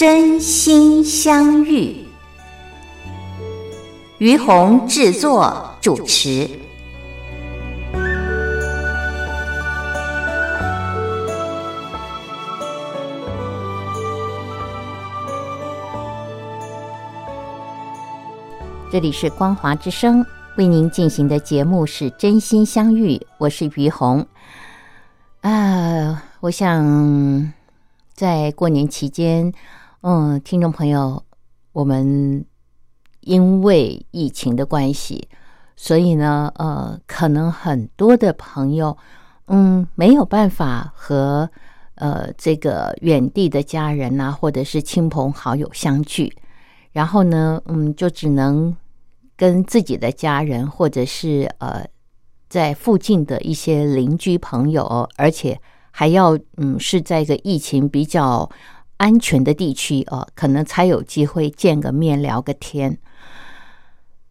真心相遇，于红制作主持。这里是光华之声为您进行的节目是真心相遇，我是于红。啊，我想在过年期间。嗯，听众朋友，我们因为疫情的关系，所以呢，呃，可能很多的朋友，嗯，没有办法和呃这个远地的家人呐，或者是亲朋好友相聚，然后呢，嗯，就只能跟自己的家人，或者是呃在附近的一些邻居朋友，而且还要嗯是在一个疫情比较。安全的地区哦，可能才有机会见个面、聊个天。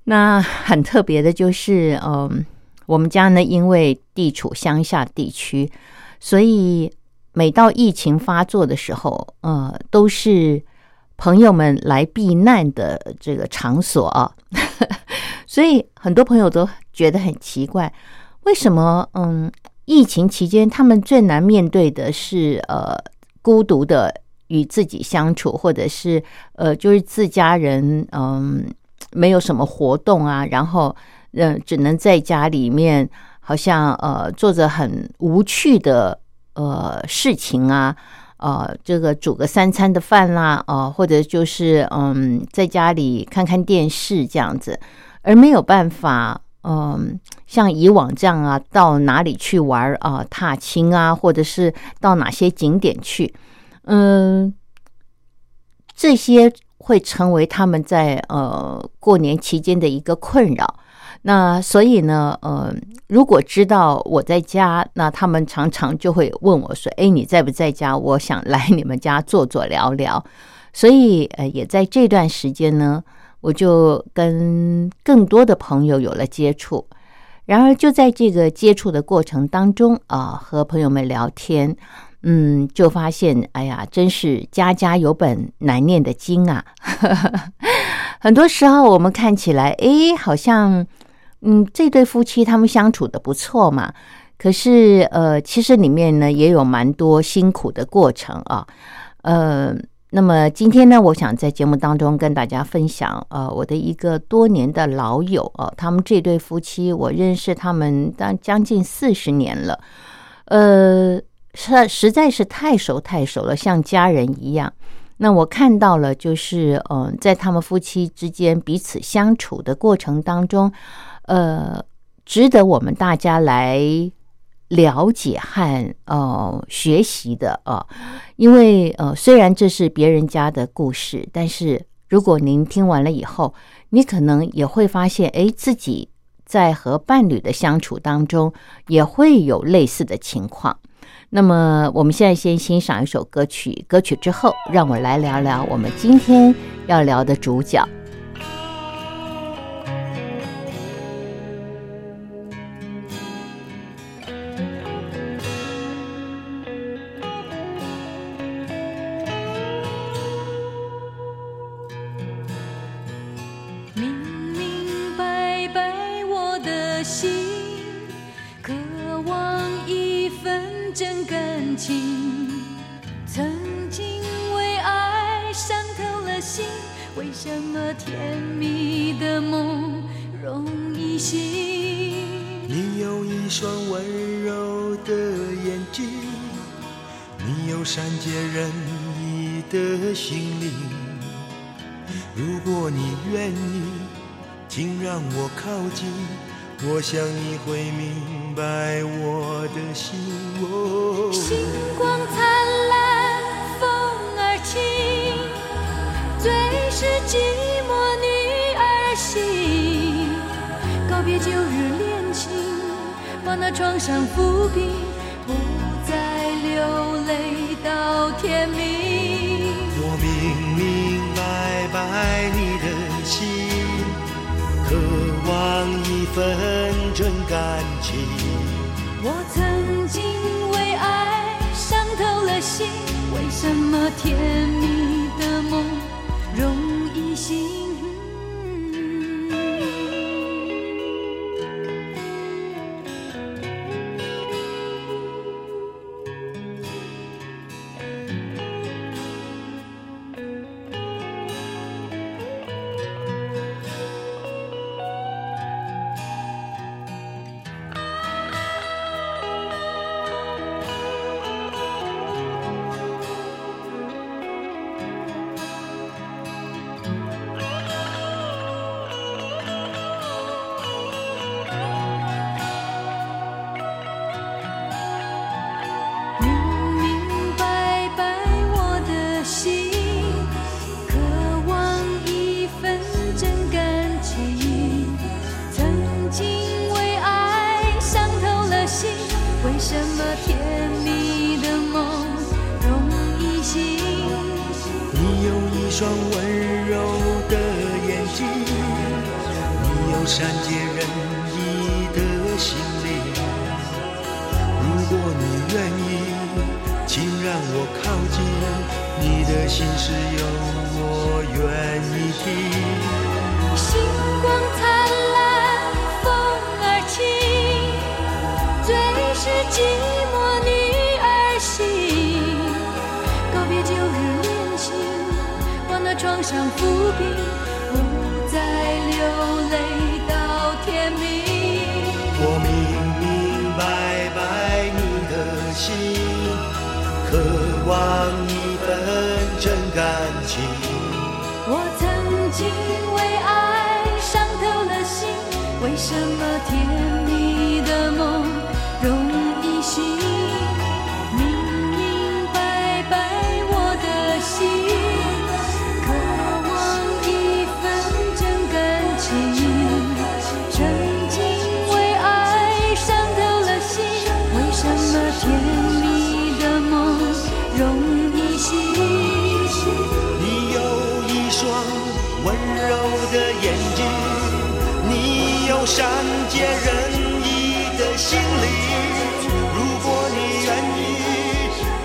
那很特别的就是，嗯，我们家呢，因为地处乡下地区，所以每到疫情发作的时候，呃，都是朋友们来避难的这个场所啊。所以很多朋友都觉得很奇怪，为什么？嗯，疫情期间他们最难面对的是呃孤独的。与自己相处，或者是呃，就是自家人，嗯，没有什么活动啊，然后嗯，只能在家里面，好像呃，做着很无趣的呃事情啊，呃，这个煮个三餐的饭啦，呃，或者就是嗯，在家里看看电视这样子，而没有办法，嗯，像以往这样啊，到哪里去玩啊，踏青啊，或者是到哪些景点去。嗯，这些会成为他们在呃过年期间的一个困扰。那所以呢，呃，如果知道我在家，那他们常常就会问我说：“哎，你在不在家？我想来你们家坐坐聊聊。”所以，呃，也在这段时间呢，我就跟更多的朋友有了接触。然而，就在这个接触的过程当中啊，和朋友们聊天。嗯，就发现，哎呀，真是家家有本难念的经啊！很多时候，我们看起来，哎，好像，嗯，这对夫妻他们相处的不错嘛。可是，呃，其实里面呢也有蛮多辛苦的过程啊。呃，那么今天呢，我想在节目当中跟大家分享，呃，我的一个多年的老友啊，他们这对夫妻，我认识他们当将近四十年了，呃。实实在是太熟太熟了，像家人一样。那我看到了，就是嗯，在他们夫妻之间彼此相处的过程当中，呃，值得我们大家来了解和呃学习的啊。因为呃，虽然这是别人家的故事，但是如果您听完了以后，你可能也会发现，哎，自己在和伴侣的相处当中也会有类似的情况。那么，我们现在先欣赏一首歌曲。歌曲之后，让我来聊聊我们今天要聊的主角。份真感情曾经为爱伤透了心为什么甜蜜的梦容易醒？你有一双温柔的眼睛你有善解人意的心灵。如果你愿意请让我靠近。我想你会明白我的心。哦星光灿烂，风儿轻，最是寂寞女儿心。告别旧日恋情，把那创伤抚平，不再流泪到天明。我明明白白你的心。渴望一份真感情。我曾经为爱伤透了心，为什么甜蜜双温柔的眼睛，你有善解人意的心灵。如果你愿意，请让我靠近，你的心事有我愿意听。星光灿烂，风儿轻，最是寂把那创伤抚平，不再流泪到天明。我明明白白你的心，渴望一份真感情。我曾经为爱伤透了心，为什么甜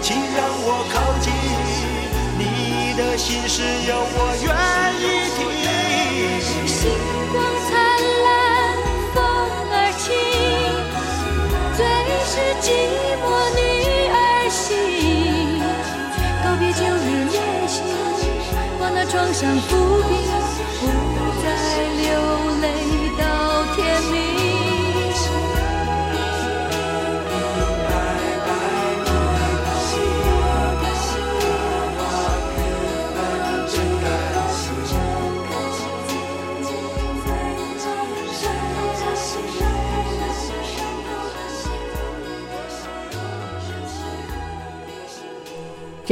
请让我靠近，你的心事有我愿意。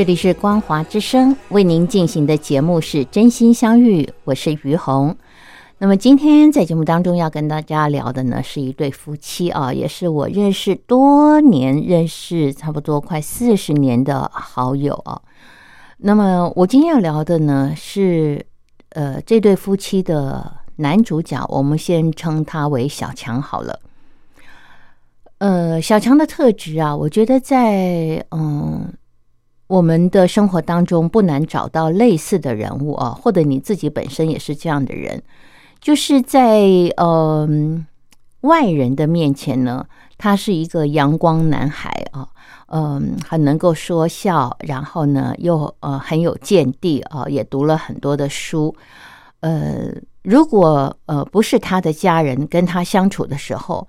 这里是光华之声为您进行的节目是真心相遇，我是于红。那么今天在节目当中要跟大家聊的呢，是一对夫妻啊，也是我认识多年、认识差不多快四十年的好友啊。那么我今天要聊的呢是，呃，这对夫妻的男主角，我们先称他为小强好了。呃，小强的特质啊，我觉得在嗯。我们的生活当中不难找到类似的人物啊，或者你自己本身也是这样的人，就是在呃外人的面前呢，他是一个阳光男孩啊，嗯，很能够说笑，然后呢又呃很有见地啊，也读了很多的书，呃，如果呃不是他的家人跟他相处的时候。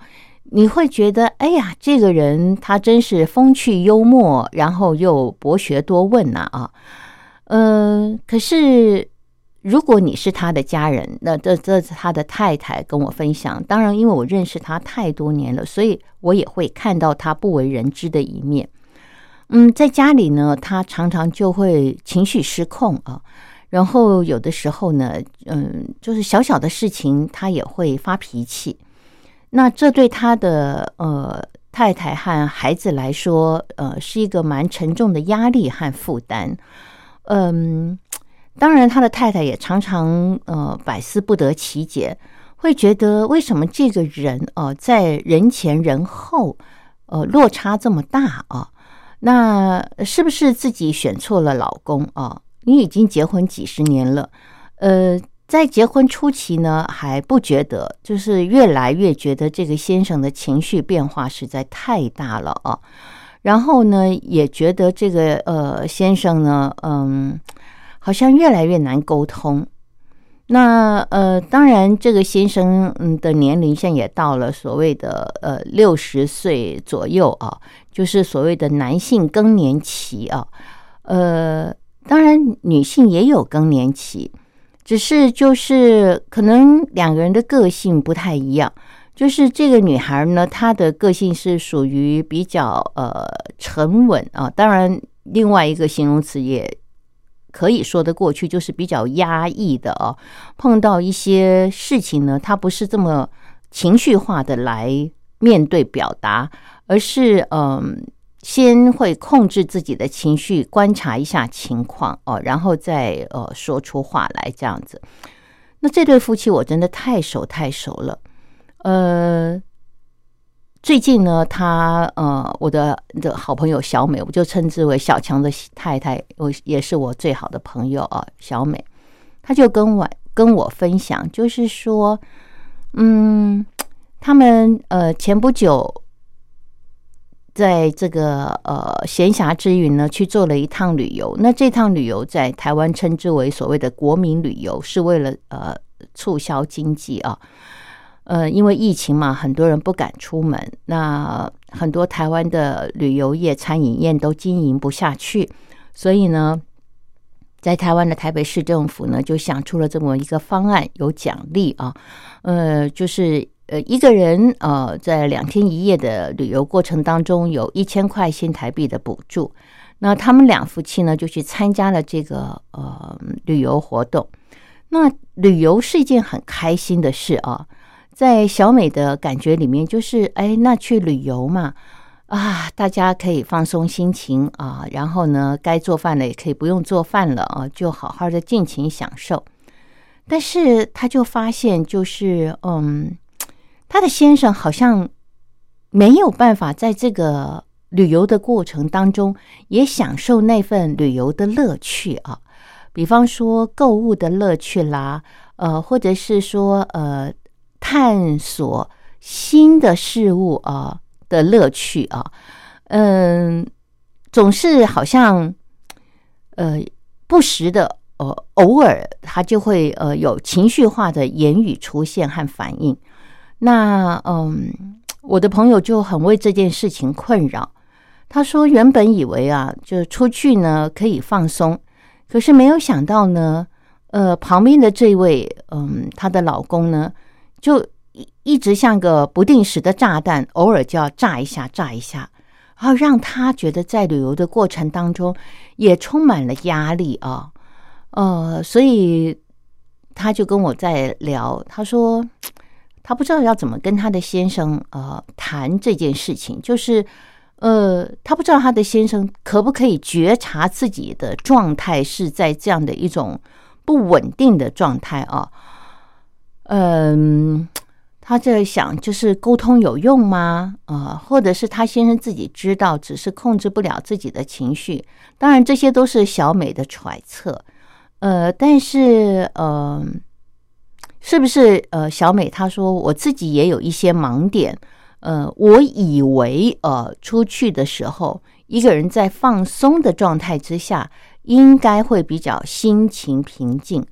你会觉得，哎呀，这个人他真是风趣幽默，然后又博学多问呐啊，嗯，可是如果你是他的家人，那这这是他的太太跟我分享。当然，因为我认识他太多年了，所以我也会看到他不为人知的一面。嗯，在家里呢，他常常就会情绪失控啊，然后有的时候呢，嗯，就是小小的事情他也会发脾气。那这对他的呃太太和孩子来说，呃，是一个蛮沉重的压力和负担。嗯。当然，他的太太也常常呃百思不得其解，会觉得为什么这个人哦在人前人后呃落差这么大啊？那是不是自己选错了老公啊？你已经结婚几十年了，呃，在结婚初期呢还不觉得，就是越来越觉得这个先生的情绪变化实在太大了啊。然后呢，也觉得这个呃先生呢，嗯。好像越来越难沟通。那呃，当然，这个先生嗯的年龄现在也到了所谓的呃六十岁左右啊，就是所谓的男性更年期啊。呃，当然女性也有更年期，只是就是可能两个人的个性不太一样。就是这个女孩呢，她的个性是属于比较呃沉稳啊。当然，另外一个形容词也。可以说得过去，就是比较压抑的哦。碰到一些事情呢，她不是这么情绪化的来面对表达，而是嗯，先会控制自己的情绪，观察一下情况哦，然后再呃说出话来这样子。那这对夫妻我真的太熟太熟了，呃。最近呢，他呃，我的的好朋友小美，我就称之为小强的太太，我也是我最好的朋友啊。小美，他就跟我跟我分享，就是说，嗯，他们呃前不久在这个呃闲暇之余呢，去做了一趟旅游。那这趟旅游在台湾称之为所谓的国民旅游，是为了呃促销经济啊。呃，因为疫情嘛，很多人不敢出门，那很多台湾的旅游业、餐饮业都经营不下去，所以呢，在台湾的台北市政府呢，就想出了这么一个方案，有奖励啊，呃，就是呃一个人呃在两天一夜的旅游过程当中，有一千块新台币的补助，那他们两夫妻呢就去参加了这个呃旅游活动，那旅游是一件很开心的事啊。在小美的感觉里面，就是哎，那去旅游嘛，啊，大家可以放松心情啊，然后呢，该做饭的也可以不用做饭了啊，就好好的尽情享受。但是他就发现，就是嗯，他的先生好像没有办法在这个旅游的过程当中也享受那份旅游的乐趣啊，比方说购物的乐趣啦，呃，或者是说呃。探索新的事物啊的乐趣啊，嗯，总是好像呃不时的呃偶尔他就会呃有情绪化的言语出现和反应。那嗯，我的朋友就很为这件事情困扰。他说，原本以为啊，就出去呢可以放松，可是没有想到呢，呃，旁边的这位嗯，她的老公呢。就一一直像个不定时的炸弹，偶尔就要炸一下，炸一下，然后让他觉得在旅游的过程当中也充满了压力啊，呃，所以他就跟我在聊，他说他不知道要怎么跟他的先生呃谈这件事情，就是呃，他不知道他的先生可不可以觉察自己的状态是在这样的一种不稳定的状态啊。嗯，他在想，就是沟通有用吗？啊，或者是他先生自己知道，只是控制不了自己的情绪。当然，这些都是小美的揣测。呃，但是，呃，是不是？呃，小美她说，我自己也有一些盲点。呃，我以为，呃，出去的时候，一个人在放松的状态之下，应该会比较心情平静。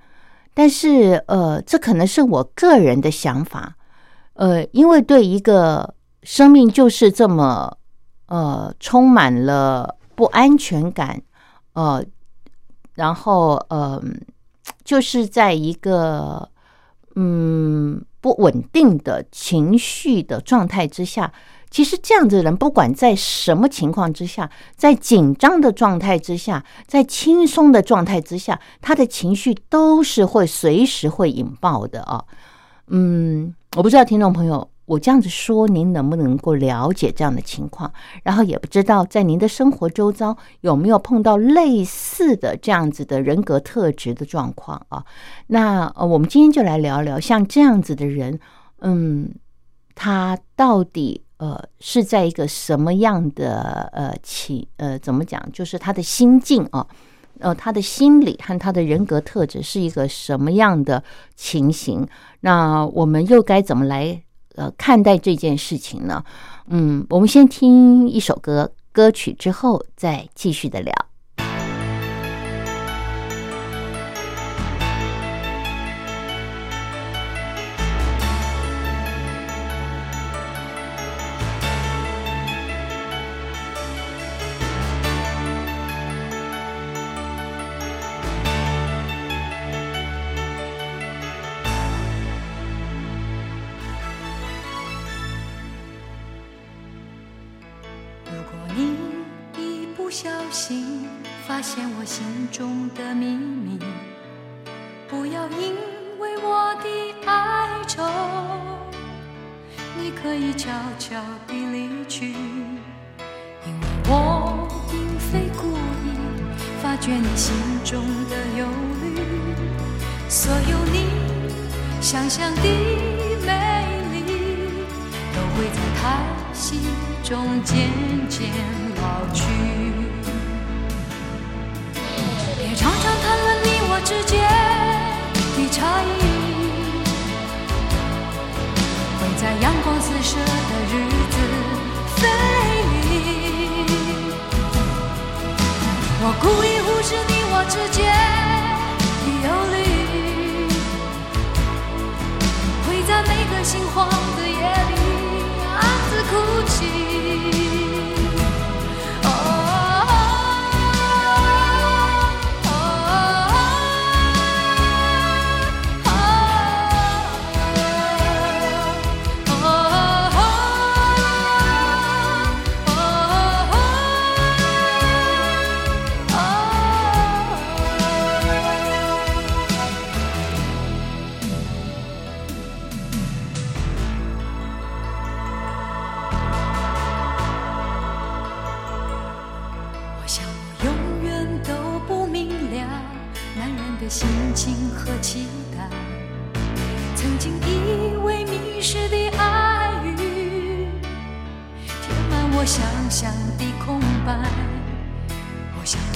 但是，呃，这可能是我个人的想法，呃，因为对一个生命就是这么，呃，充满了不安全感，呃，然后，呃，就是在一个嗯不稳定的情绪的状态之下。其实这样子的人，不管在什么情况之下，在紧张的状态之下，在轻松的状态之下，他的情绪都是会随时会引爆的啊。嗯，我不知道听众朋友，我这样子说，您能不能够了解这样的情况？然后也不知道在您的生活周遭有没有碰到类似的这样子的人格特质的状况啊？那呃，我们今天就来聊聊像这样子的人，嗯，他到底。呃，是在一个什么样的呃情呃怎么讲？就是他的心境啊，呃，他的心理和他的人格特质是一个什么样的情形？那我们又该怎么来呃看待这件事情呢？嗯，我们先听一首歌歌曲之后再继续的聊。见我心中的秘密，不要因为我的哀愁，你可以悄悄地离去。因为我并非故意发觉你心中的忧虑，所有你想象的美丽都会在叹息中渐渐老去。也常常谈论你我之间的差异，会在阳光四射的日子飞离。我故意忽视你我之间的忧虑，会在每个心慌的夜里暗自哭泣。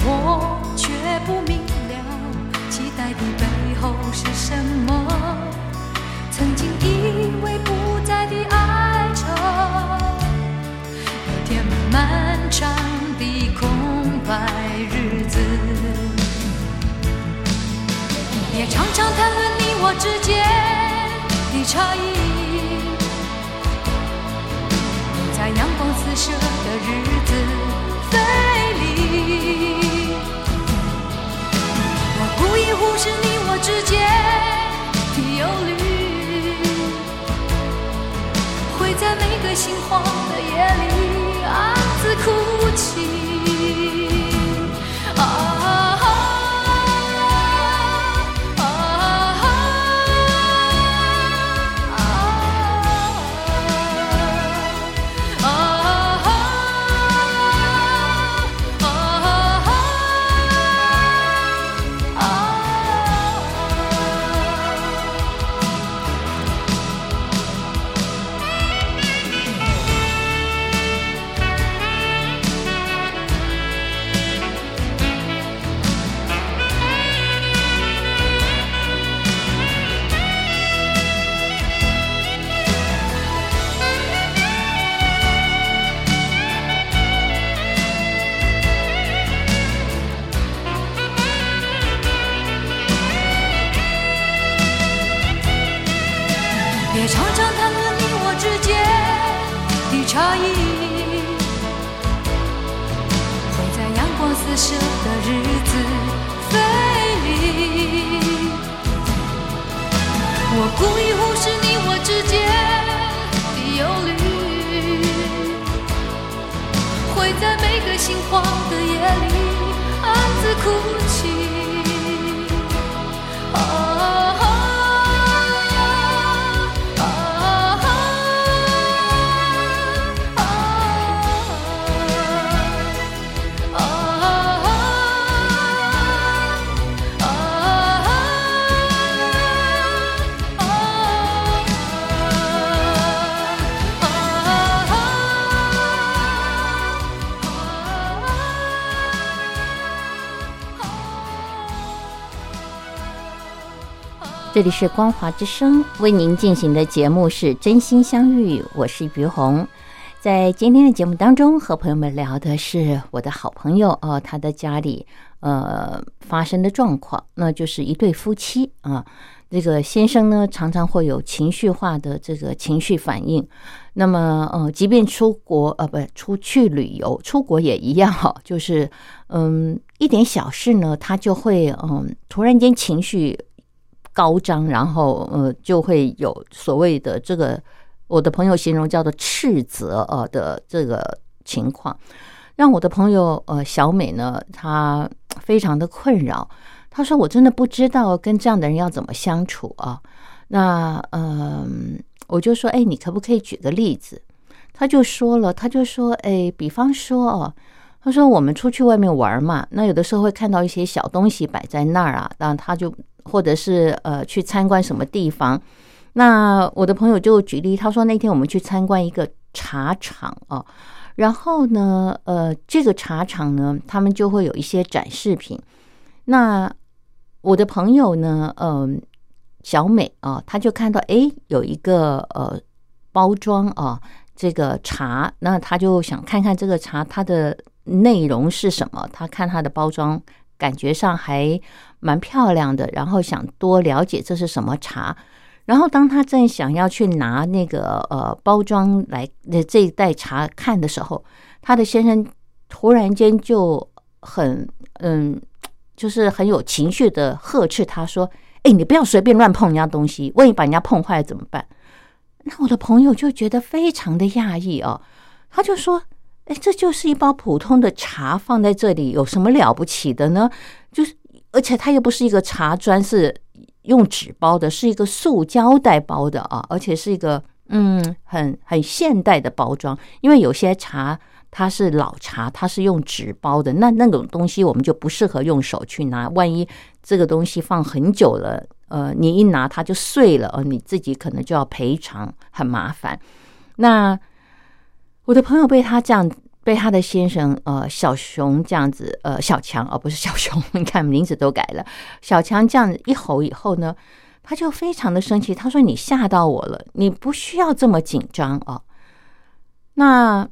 我却不明了，期待的背后是什么？曾经以为不再的哀愁，一天漫长的空白日子。也常常谈论你我之间的差异，在阳光四射的日子飞。乎是你我之间的忧虑，会在每个心慌的夜里暗自哭泣。啊。差异会在阳光四射的日子飞离我故意忽视你我之间的忧虑会在每个心慌的夜里暗自哭泣这里是光华之声为您进行的节目是真心相遇，我是于红。在今天的节目当中，和朋友们聊的是我的好朋友哦，他的家里呃发生的状况，那就是一对夫妻啊。这个先生呢，常常会有情绪化的这个情绪反应。那么，呃，即便出国，呃，不，出去旅游，出国也一样哈，就是，嗯，一点小事呢，他就会，嗯，突然间情绪高涨，然后，呃，就会有所谓的这个，我的朋友形容叫做斥责呃的这个情况，让我的朋友呃小美呢，她非常的困扰。她说：“我真的不知道跟这样的人要怎么相处啊。”那嗯，我就说：“哎，你可不可以举个例子？”她就说了，她就说：“哎，比方说哦，她说我们出去外面玩嘛，那有的时候会看到一些小东西摆在那儿啊，那她就或者是呃去参观什么地方。那我的朋友就举例，他说那天我们去参观一个茶厂啊，然后呢，呃，这个茶厂呢，他们就会有一些展示品。那我的朋友呢，嗯、小美啊，她就看到诶有一个呃包装啊，这个茶，那她就想看看这个茶它的内容是什么。她看它的包装，感觉上还蛮漂亮的，然后想多了解这是什么茶。然后当他正想要去拿那个呃包装来这一袋茶看的时候，她的先生突然间就很嗯。就是很有情绪的呵斥他说：“哎，你不要随便乱碰人家东西，万一把人家碰坏了怎么办？”那我的朋友就觉得非常的讶异哦，他就说：“哎，这就是一包普通的茶放在这里，有什么了不起的呢？就是而且它又不是一个茶砖，是用纸包的，是一个塑胶袋包的啊，而且是一个嗯很很现代的包装，因为有些茶。”它是老茶，它是用纸包的，那那种东西我们就不适合用手去拿。万一这个东西放很久了，呃，你一拿它就碎了，呃，你自己可能就要赔偿，很麻烦。那我的朋友被他这样，被他的先生呃小熊这样子，呃小强而不是小熊，你看名字都改了。小强这样一吼以后呢，他就非常的生气，他说：“你吓到我了，你不需要这么紧张啊。”那。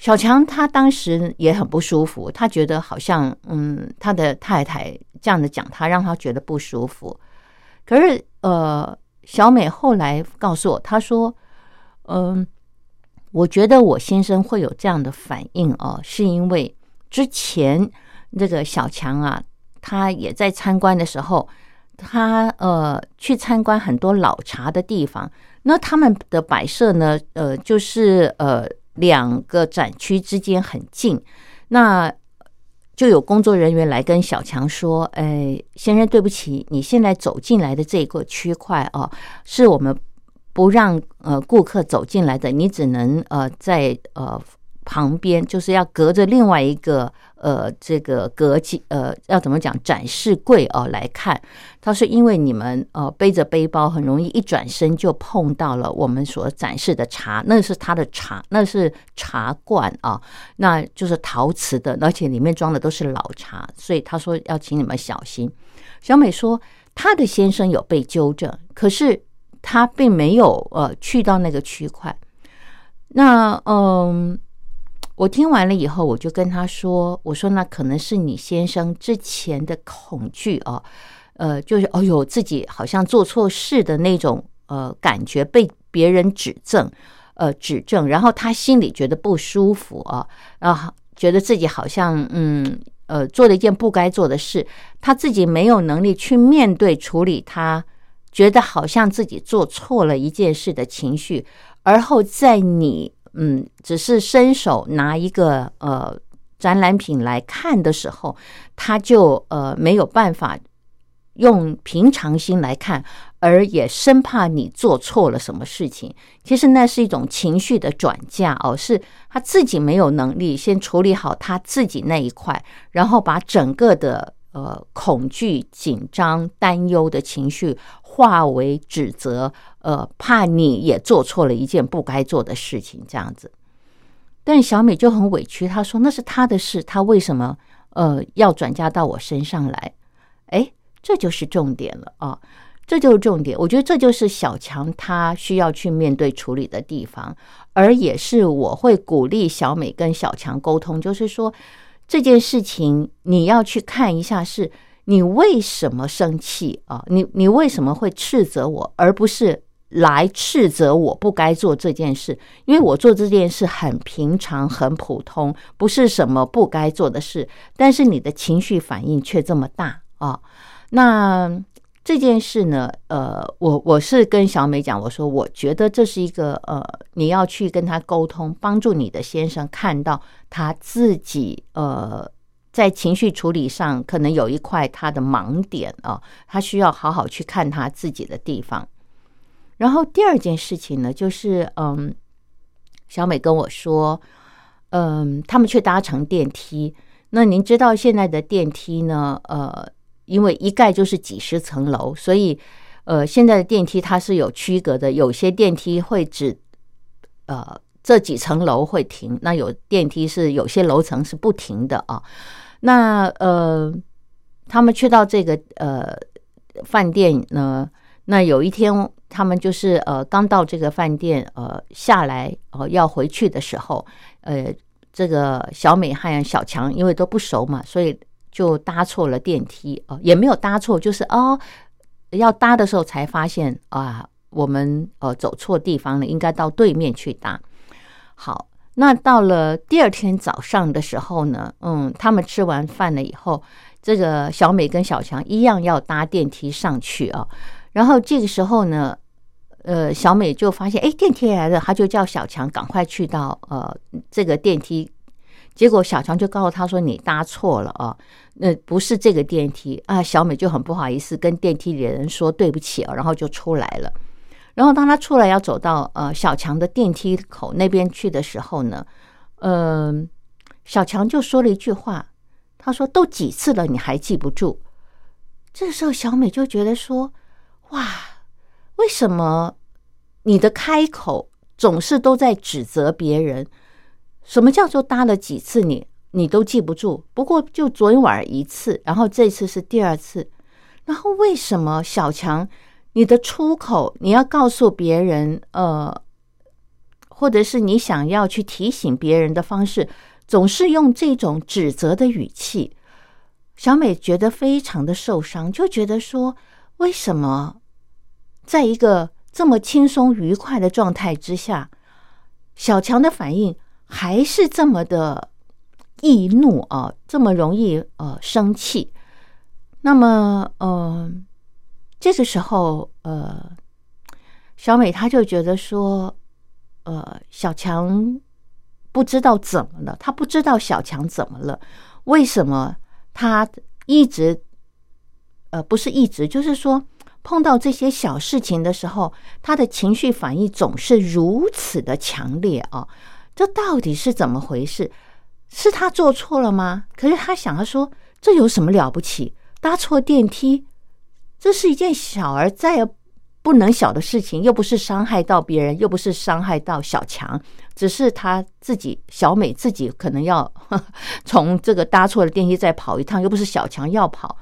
小强他当时也很不舒服，他觉得好像嗯，他的太太这样的讲他，让他觉得不舒服。可是呃，小美后来告诉我，她说：“嗯，我觉得我先生会有这样的反应哦，是因为之前那个小强啊，他也在参观的时候，他呃去参观很多老茶的地方，那他们的摆设呢，呃，就是呃。”两个展区之间很近，那就有工作人员来跟小强说：“哎，先生，对不起，你现在走进来的这个区块啊，是我们不让呃顾客走进来的，你只能呃在呃旁边，就是要隔着另外一个。”呃，这个隔几呃，要怎么讲展示柜哦来看，他说因为你们呃背着背包，很容易一转身就碰到了我们所展示的茶，那是他的茶，那是茶罐啊，那就是陶瓷的，而且里面装的都是老茶，所以他说要请你们小心。小美说，她的先生有被纠正，可是他并没有呃去到那个区块。那嗯。我听完了以后，我就跟他说：“我说那可能是你先生之前的恐惧哦，呃，就是哦呦，自己好像做错事的那种呃感觉，被别人指正，呃指正，然后他心里觉得不舒服啊，啊，觉得自己好像嗯呃做了一件不该做的事，他自己没有能力去面对处理他。”觉得好像自己做错了一件事的情绪，而后在你嗯只是伸手拿一个呃展览品来看的时候，他就呃没有办法用平常心来看，而也生怕你做错了什么事情。其实那是一种情绪的转嫁哦，是他自己没有能力先处理好他自己那一块，然后把整个的呃恐惧、紧张、担忧的情绪化为指责，呃，怕你也做错了一件不该做的事情，这样子。但小美就很委屈，她说那是她的事，她为什么呃要转嫁到我身上来？哎。这就是重点了啊！这就是重点。我觉得这就是小强他需要去面对处理的地方，而也是我会鼓励小美跟小强沟通，就是说这件事情你要去看一下，是你为什么生气啊？你你为什么会斥责我，而不是来斥责我不该做这件事？因为我做这件事很平常、很普通，不是什么不该做的事，但是你的情绪反应却这么大啊！那这件事呢？呃，我我是跟小美讲，我说我觉得这是一个呃，你要去跟他沟通，帮助你的先生看到他自己呃，在情绪处理上可能有一块他的盲点啊，他需要好好去看他自己的地方。然后第二件事情呢，就是嗯，小美跟我说，嗯，他们去搭乘电梯。那您知道现在的电梯呢？呃。因为一盖就是几十层楼，所以，呃，现在的电梯它是有区隔的，有些电梯会只，呃，这几层楼会停，那有电梯是有些楼层是不停的啊。那呃，他们去到这个呃饭店呢，那有一天他们就是呃刚到这个饭店呃下来呃要回去的时候，呃，这个小美和小强因为都不熟嘛，所以。就搭错了电梯哦，也没有搭错，就是哦，要搭的时候才发现啊，我们呃走错地方了，应该到对面去搭。好，那到了第二天早上的时候呢，嗯，他们吃完饭了以后，这个小美跟小强一样要搭电梯上去啊。然后这个时候呢，呃，小美就发现哎，电梯来了，她就叫小强赶快去到呃这个电梯。结果小强就告诉他说：“你搭错了啊，那不是这个电梯啊。”小美就很不好意思跟电梯里的人说对不起啊，然后就出来了。然后当他出来要走到呃小强的电梯口那边去的时候呢，嗯，小强就说了一句话，他说：“都几次了，你还记不住？”这时候小美就觉得说：“哇，为什么你的开口总是都在指责别人？”什么叫做搭了几次你你都记不住？不过就昨天晚上一次，然后这次是第二次，然后为什么小强你的出口你要告诉别人，呃，或者是你想要去提醒别人的方式，总是用这种指责的语气？小美觉得非常的受伤，就觉得说，为什么在一个这么轻松愉快的状态之下，小强的反应？还是这么的易怒啊，这么容易呃生气。那么呃，这个时候呃，小美她就觉得说，呃，小强不知道怎么了，他不知道小强怎么了，为什么他一直呃不是一直，就是说碰到这些小事情的时候，他的情绪反应总是如此的强烈啊。这到底是怎么回事？是他做错了吗？可是他想要说，这有什么了不起？搭错电梯，这是一件小而再不能小的事情，又不是伤害到别人，又不是伤害到小强，只是他自己小美自己可能要 从这个搭错了电梯再跑一趟，又不是小强要跑。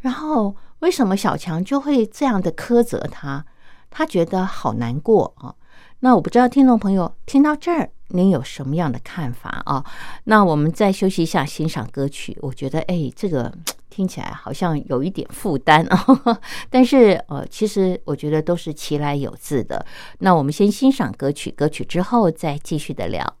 然后为什么小强就会这样的苛责他？他觉得好难过啊！那我不知道听众朋友听到这儿。您有什么样的看法啊？那我们再休息一下，欣赏歌曲。我觉得，哎，这个听起来好像有一点负担啊。但是，呃，其实我觉得都是其来有自的。那我们先欣赏歌曲，歌曲之后再继续的聊。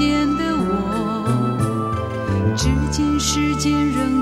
已不见的我。只见世间仍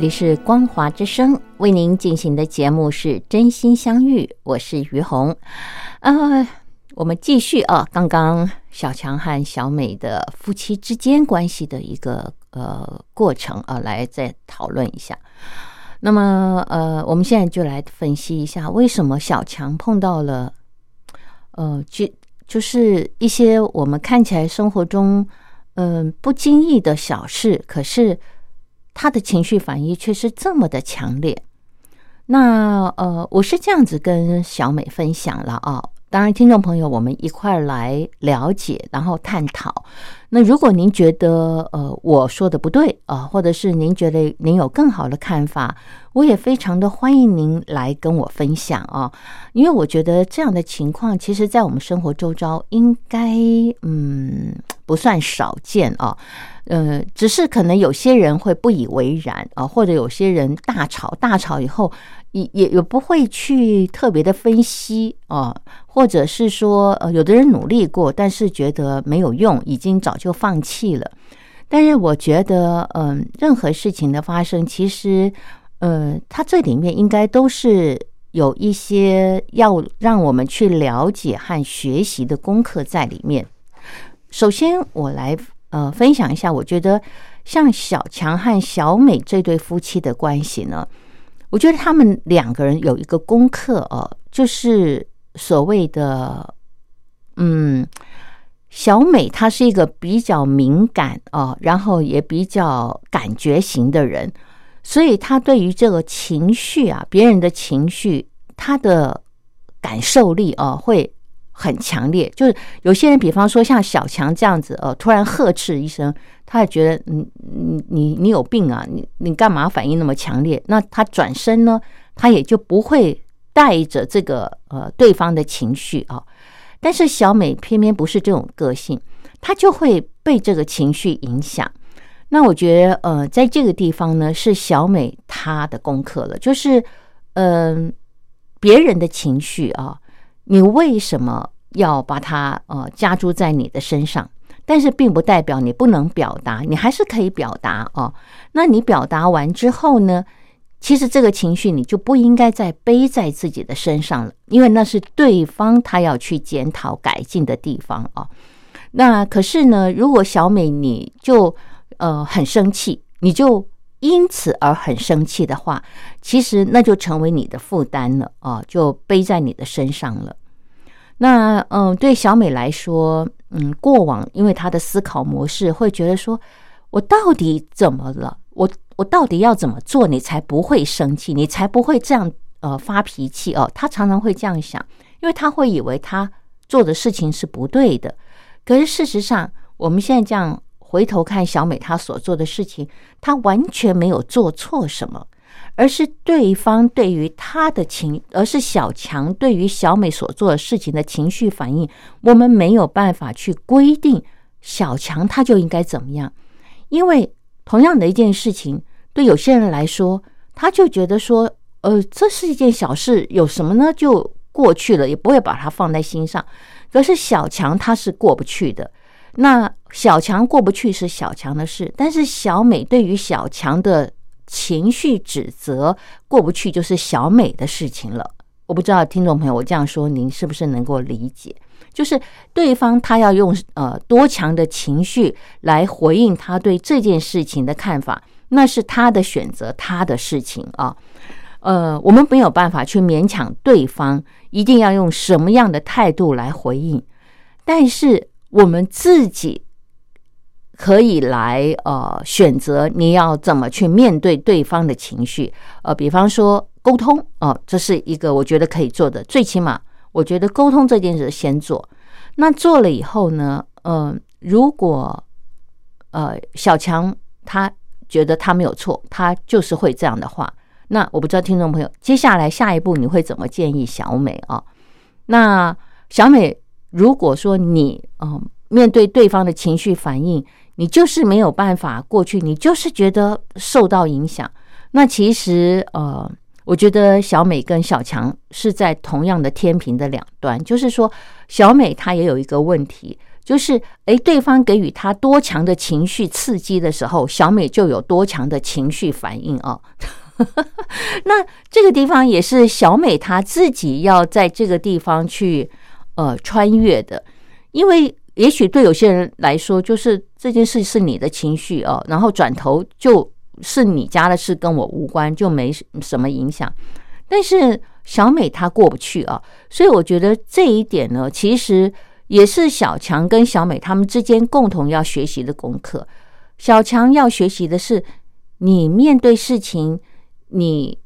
这里是光华之声为您进行的节目是《真心相遇》，我是于红。呃，我们继续啊，刚刚小强和小美的夫妻之间关系的一个呃过程啊，来再讨论一下。那么呃，我们现在就来分析一下，为什么小强碰到了呃，就就是一些我们看起来生活中嗯、不经意的小事，可是。他的情绪反应却是这么的强烈。那呃，我是这样子跟小美分享了啊。当然，听众朋友，我们一块来了解，然后探讨。那如果您觉得呃我说的不对啊、或者是您觉得您有更好的看法，我也非常的欢迎您来跟我分享啊。因为我觉得这样的情况，其实在我们生活周遭应该嗯不算少见啊。呃，只是可能有些人会不以为然啊，或者有些人大吵大吵以后，也也也不会去特别的分析啊，或者是说，呃，有的人努力过，但是觉得没有用，已经早就放弃了。但是我觉得，嗯、任何事情的发生，其实，呃，它这里面应该都是有一些要让我们去了解和学习的功课在里面。首先，我来呃分享一下，我觉得像小强和小美这对夫妻的关系呢，我觉得他们两个人有一个功课哦、就是所谓的嗯。小美她是一个比较敏感哦，然后也比较感觉型的人，所以她对于这个情绪啊，别人的情绪，她的感受力哦会很强烈。就是有些人，比方说像小强这样子，呃，突然呵斥一声，他也觉得你你你你有病啊，你你干嘛反应那么强烈？那他转身呢，他也就不会带着这个呃对方的情绪啊。但是小美偏偏不是这种个性，她就会被这个情绪影响。那我觉得，呃，在这个地方呢，是小美她的功课了，就是，嗯、别人的情绪啊，你为什么要把它呃加诸在你的身上？但是并不代表你不能表达，你还是可以表达哦。那你表达完之后呢，其实这个情绪你就不应该再背在自己的身上了，因为那是对方他要去检讨改进的地方啊、那可是呢，如果小美你就呃很生气，你就因此而很生气的话，其实那就成为你的负担了啊、就背在你的身上了。那嗯，对小美来说，嗯，过往因为她的思考模式会觉得说，我到底怎么了？我我到底要怎么做，你才不会生气，你才不会这样呃发脾气哦？她常常会这样想，因为她会以为她做的事情是不对的。可是事实上，我们现在这样回头看小美她所做的事情，她完全没有做错什么。而是对方对于她的情，而是小强对于小美所做的事情的情绪反应，我们没有办法去规定小强他就应该怎么样，因为同样的一件事情，对有些人来说，他就觉得说，呃，这是一件小事，有什么呢？就过去了，也不会把它放在心上。可是小强他是过不去的，那小强过不去是小强的事，但是小美对于小强的。情绪指责过不去，就是小美的事情了。我不知道听众朋友，我这样说您是不是能够理解？就是对方他要用呃多强的情绪来回应他对这件事情的看法，那是他的选择，他的事情啊。呃，我们没有办法去勉强对方一定要用什么样的态度来回应，但是我们自己。可以来呃选择你要怎么去面对对方的情绪，呃，比方说沟通哦、这是一个我觉得可以做的，最起码我觉得沟通这件事先做。那做了以后呢，嗯、如果呃小强他觉得他没有错，他就是会这样的话，那我不知道听众朋友接下来下一步你会怎么建议小美啊？那小美如果说你嗯、呃面对对方的情绪反应，你就是没有办法过去，你就是觉得受到影响。那其实呃，我觉得小美跟小强是在同样的天平的两端，就是说小美她也有一个问题，就是诶，对方给予她多强的情绪刺激的时候，小美就有多强的情绪反应哦。那这个地方也是小美她自己要在这个地方去呃穿越的，因为。也许对有些人来说，就是这件事是你的情绪哦，然后转头就是你家的事，跟我无关，就没什么影响。但是小美她过不去啊，所以我觉得这一点呢，其实也是小强跟小美他们之间共同要学习的功课。小强要学习的是，你面对事情，你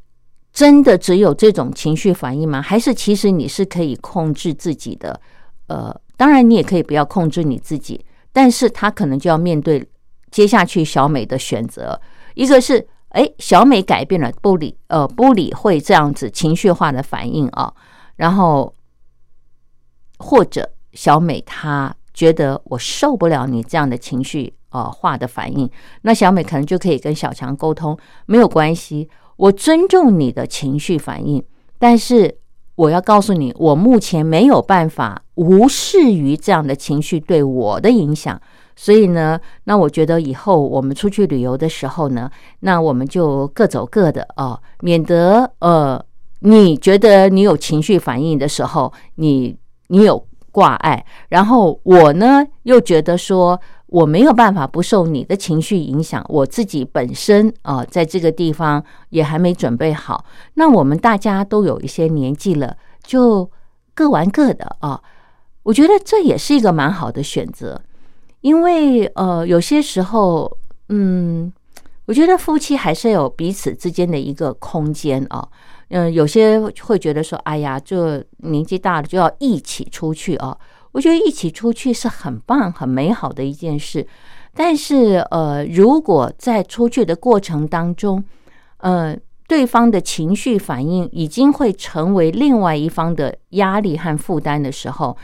真的只有这种情绪反应吗？还是其实你是可以控制自己的？呃。当然，你也可以不要控制你自己，但是他可能就要面对接下去小美的选择。一个是，哎，小美改变了，不理呃不理会这样子情绪化的反应啊，然后或者小美她觉得我受不了你这样的情绪呃化的反应，那小美可能就可以跟小强沟通，没有关系，我尊重你的情绪反应，但是。我要告诉你，我目前没有办法无视于这样的情绪对我的影响，所以呢，那我觉得以后我们出去旅游的时候呢，那我们就各走各的哦，免得呃，你觉得你有情绪反应的时候，你你有挂碍，然后我呢又觉得说。我没有办法不受你的情绪影响，我自己本身啊、在这个地方也还没准备好。那我们大家都有一些年纪了，就各玩各的啊。我觉得这也是一个蛮好的选择，因为呃，有些时候，嗯，我觉得夫妻还是有彼此之间的一个空间啊。嗯、有些会觉得说，哎呀，这年纪大了就要一起出去啊。我觉得一起出去是很棒、很美好的一件事，但是呃，如果在出去的过程当中，呃，对方的情绪反应已经会成为另外一方的压力和负担的时候，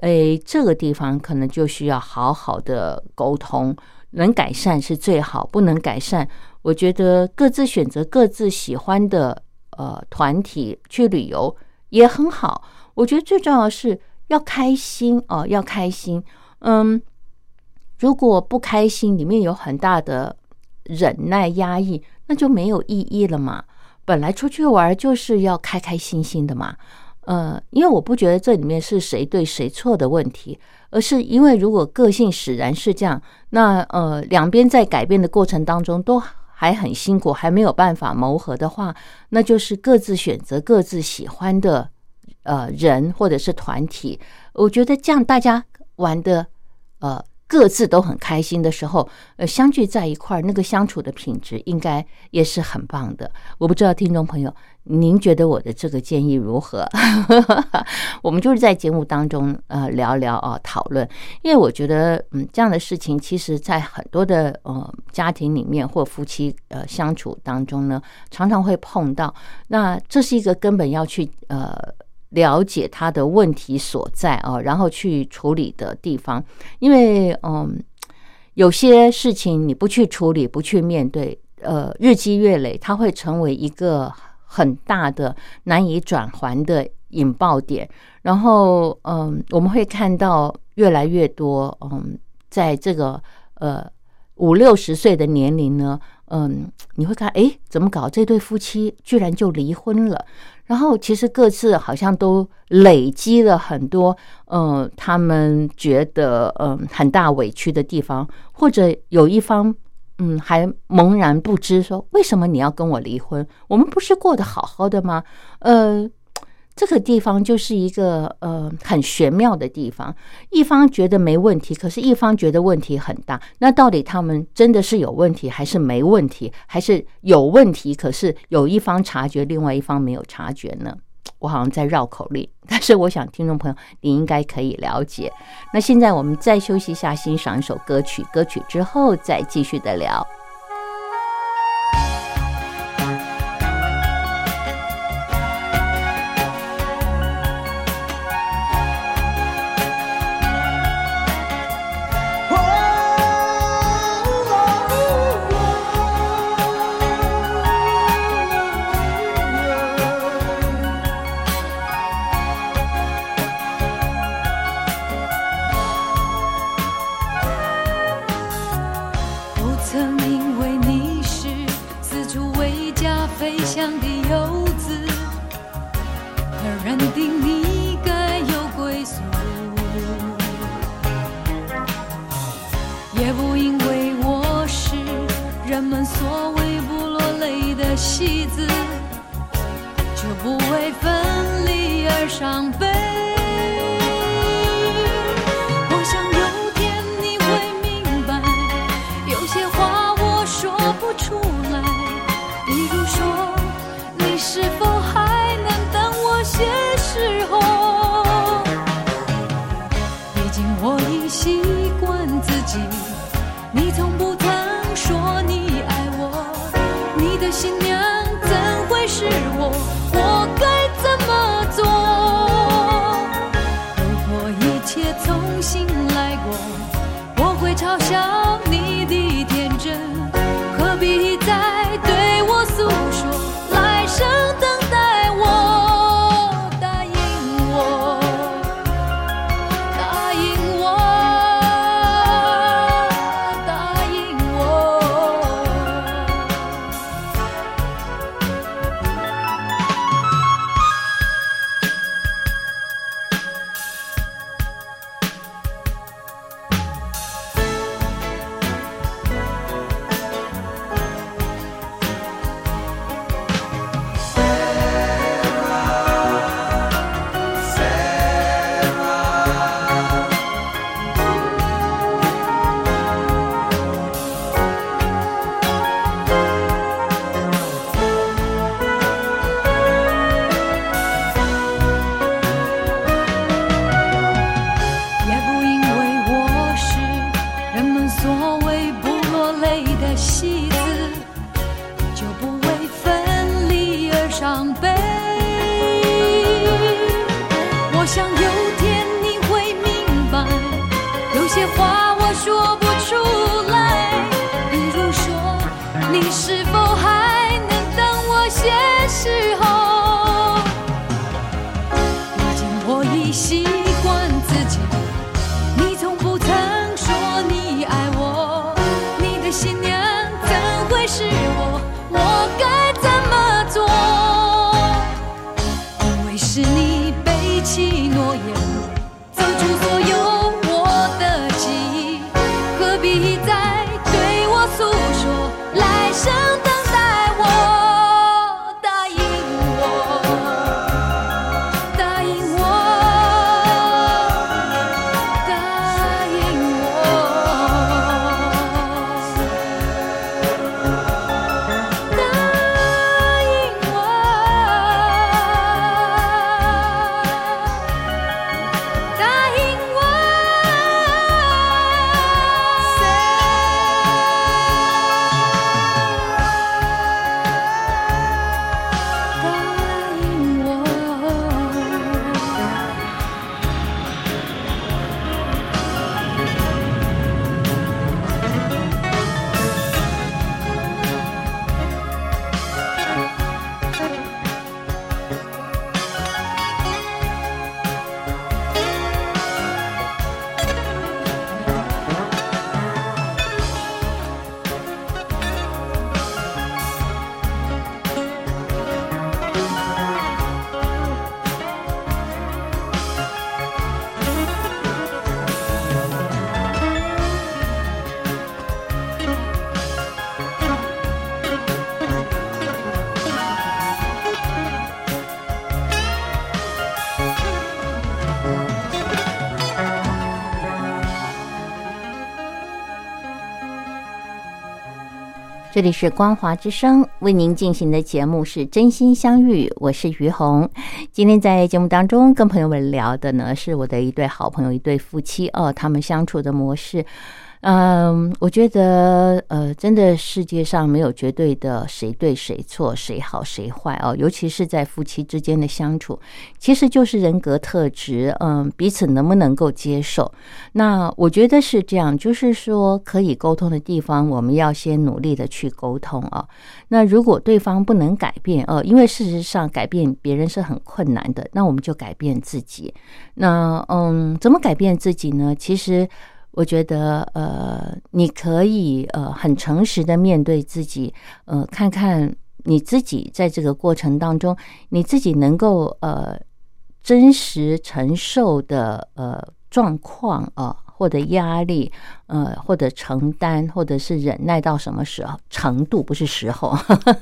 诶，这个地方可能就需要好好的沟通，能改善是最好，不能改善，我觉得各自选择各自喜欢的呃团体去旅游也很好。我觉得最重要的是要开心哦、要开心。嗯，如果不开心，里面有很大的忍耐压抑，那就没有意义了嘛。本来出去玩就是要开开心心的嘛。呃，因为我不觉得这里面是谁对谁错的问题，而是因为如果个性使然是这样，那呃两边在改变的过程当中都还很辛苦，还没有办法谋合的话，那就是各自选择各自喜欢的呃人或者是团体。我觉得这样大家玩的呃各自都很开心的时候，呃相聚在一块儿，那个相处的品质应该也是很棒的。我不知道听众朋友。您觉得我的这个建议如何？我们就是在节目当中呃聊聊啊讨论，因为我觉得嗯这样的事情，其实在很多的呃家庭里面或夫妻呃相处当中呢，常常会碰到。那这是一个根本要去呃了解他的问题所在啊，然后去处理的地方。因为嗯有些事情你不去处理、不去面对，呃日积月累，它会成为一个。很大的难以转圜的引爆点，然后嗯，我们会看到越来越多嗯，在这个呃五六十岁的年龄呢，嗯，你会看哎，怎么搞？这对夫妻居然就离婚了，然后其实各自好像都累积了很多嗯，他们觉得嗯很大委屈的地方，或者有一方。嗯，还茫然不知，说为什么你要跟我离婚？我们不是过得好好的吗？呃，这个地方就是一个呃很玄妙的地方。一方觉得没问题，可是一方觉得问题很大。那到底他们真的是有问题，还是没问题？还是有问题，可是有一方察觉，另外一方没有察觉呢？我好像在绕口令，但是我想听众朋友你应该可以了解。那现在我们再休息一下，欣赏一首歌曲，歌曲之后再继续的聊。戏子，就不为分离而伤悲。所谓不落泪的戏子，就不为分离而伤悲。我想有天你会明白，有些话我说不。这里是光华之声为您进行的节目是真心相遇，我是于红。今天在节目当中跟朋友们聊的呢，是我的一对好朋友，一对夫妻哦，他们相处的模式。嗯，我觉得呃，真的世界上没有绝对的谁对谁错，谁好谁坏哦，尤其是在夫妻之间的相处，其实就是人格特质，嗯，彼此能不能够接受。那我觉得是这样，就是说可以沟通的地方，我们要先努力的去沟通啊。那如果对方不能改变，呃，因为事实上改变别人是很困难的，那我们就改变自己。那嗯，怎么改变自己呢？其实。我觉得，呃，你可以呃很诚实的面对自己，呃，看看你自己在这个过程当中，你自己能够呃真实承受的呃状况啊、或者压力，呃，或者承担，或者是忍耐到什么时候程度，不是时候。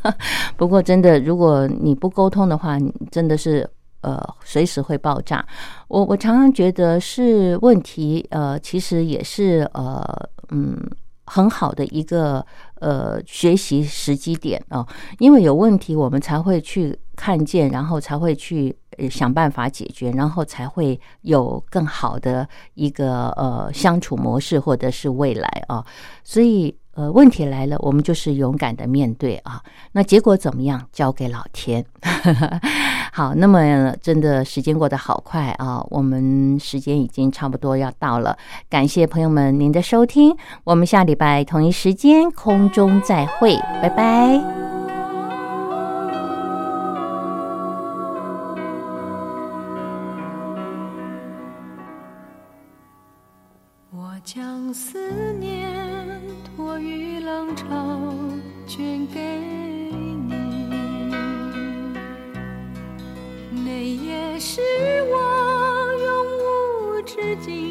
不过，真的，如果你不沟通的话，真的是。呃，随时会爆炸。我我常常觉得是问题，呃，其实也是呃，嗯，很好的一个呃学习时机点哦。因为有问题，我们才会去看见，然后才会去想办法解决，然后才会有更好的一个呃相处模式或者是未来啊。所以。呃，问题来了，我们就是勇敢的面对啊。那结果怎么样，交给老天。好，那么真的时间过得好快啊，我们时间已经差不多要到了。感谢朋友们您的收听，我们下礼拜同一时间空中再会，拜拜。日记